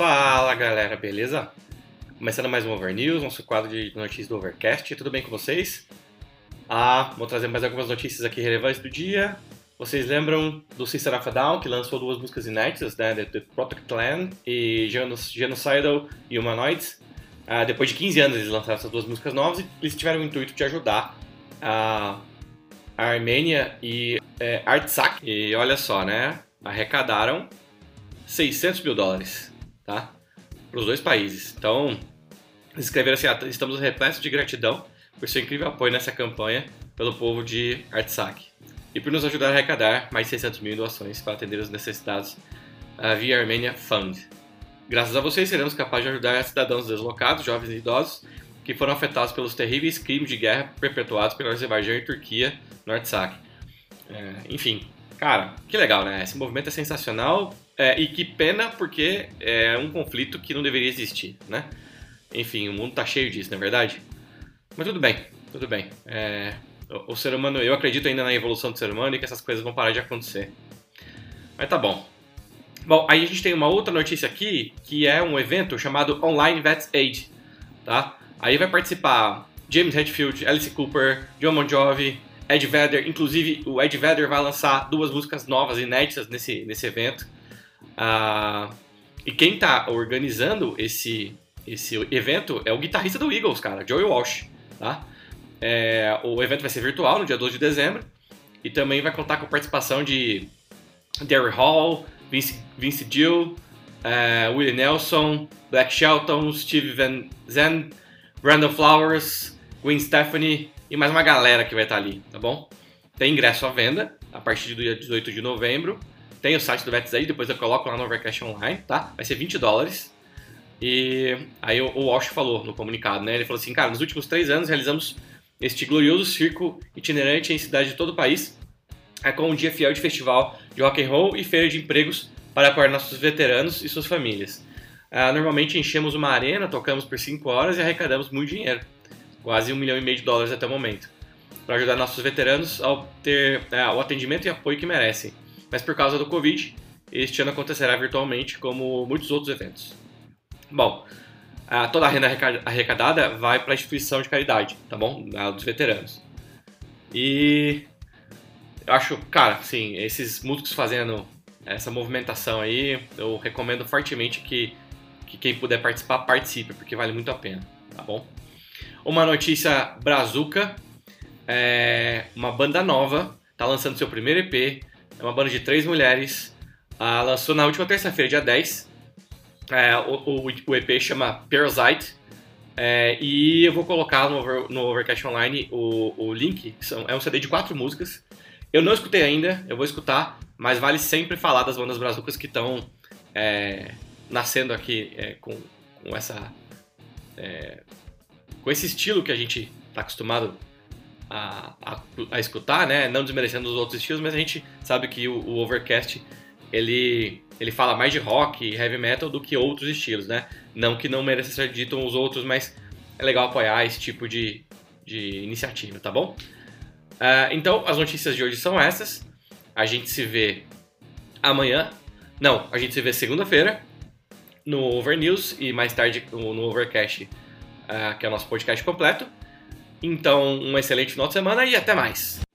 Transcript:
Fala galera, beleza? Começando mais um Over News, nosso quadro de notícias do Overcast. Tudo bem com vocês? Ah, vou trazer mais algumas notícias aqui relevantes do dia. Vocês lembram do Sister of a Down, que lançou duas músicas inéditas, né? The, The Protect Land e Genocidal Humanoids. Ah, depois de 15 anos eles lançaram essas duas músicas novas e eles tiveram o intuito de ajudar a, a Armênia e é, Artsakh. E olha só, né? Arrecadaram 600 mil dólares, tá? Para os dois países. Então, eles escreveram assim: ah, estamos repletos de gratidão por seu incrível apoio nessa campanha pelo povo de Artsakh e por nos ajudar a arrecadar mais 600 mil doações para atender os necessitados uh, via Armenia Fund. Graças a vocês, seremos capazes de ajudar cidadãos deslocados, jovens e idosos que foram afetados pelos terríveis crimes de guerra perpetuados pela Azerbaijão e Turquia no Artsakh. É, enfim, cara, que legal, né? Esse movimento é sensacional é, e que pena porque é um conflito que não deveria existir, né? Enfim, o mundo tá cheio disso, não é verdade? Mas tudo bem, tudo bem. É, o, o ser humano, eu acredito ainda na evolução do ser humano e que essas coisas vão parar de acontecer. Mas tá bom. Bom, aí a gente tem uma outra notícia aqui, que é um evento chamado Online Vets Aid, tá? Aí vai participar James Hetfield, Alice Cooper, John Bon Jovi, Ed Vedder. Inclusive, o Ed Vedder vai lançar duas músicas novas, inéditas, nesse, nesse evento. Uh, e quem tá organizando esse, esse evento é o guitarrista do Eagles, cara, Joey Walsh, tá? É, o evento vai ser virtual no dia 12 de dezembro e também vai contar com a participação de Derry Hall, Vince, Vince Gill, é, Willie Nelson, Black Shelton, Steve Van Zandt, Brandon Flowers, Gwen Stephanie e mais uma galera que vai estar ali, tá bom? Tem ingresso à venda a partir do dia 18 de novembro. Tem o site do Vets aí, depois eu coloco lá no Overcast Online, tá? Vai ser 20 dólares. E aí o Walsh falou no comunicado, né? Ele falou assim, cara, nos últimos três anos realizamos este glorioso circo itinerante em cidades de todo o país, é com um dia fiel de festival de rock and roll e feira de empregos para apoiar nossos veteranos e suas famílias. Ah, normalmente enchemos uma arena, tocamos por 5 horas e arrecadamos muito dinheiro, quase um milhão e meio de dólares até o momento, para ajudar nossos veteranos a ter ah, o atendimento e apoio que merecem. Mas por causa do Covid, este ano acontecerá virtualmente, como muitos outros eventos. Bom, ah, toda a renda arrecadada vai para a instituição de caridade, tá bom? A dos veteranos. E eu acho, cara, sim, esses músicos fazendo essa movimentação aí, eu recomendo fortemente que que quem puder participar, participe, porque vale muito a pena, tá bom? Uma notícia brazuca, é uma banda nova, tá lançando seu primeiro EP, é uma banda de três mulheres, ah, lançou na última terça-feira, dia 10, é, o, o, o, EP chama Parasite, é, e eu vou colocar no, over, no Overcast Online o, o link, são, é um CD de quatro músicas, eu não escutei ainda, eu vou escutar, mas vale sempre falar das bandas brazucas que estão é, nascendo aqui é, com, com essa é, com esse estilo que a gente está acostumado a, a, a, escutar, né? Não desmerecendo os outros estilos, mas a gente sabe que o, o, Overcast ele ele fala mais de rock e heavy metal do que outros estilos, né? Não que não mereça ser dito os outros, mas é legal apoiar esse tipo de, de iniciativa, tá bom? Uh, então, as notícias de hoje são essas. A gente se vê amanhã. Não, a gente se vê segunda-feira no Over News e mais tarde no Overcast, que é o nosso podcast completo. Então, um excelente final de semana e até mais!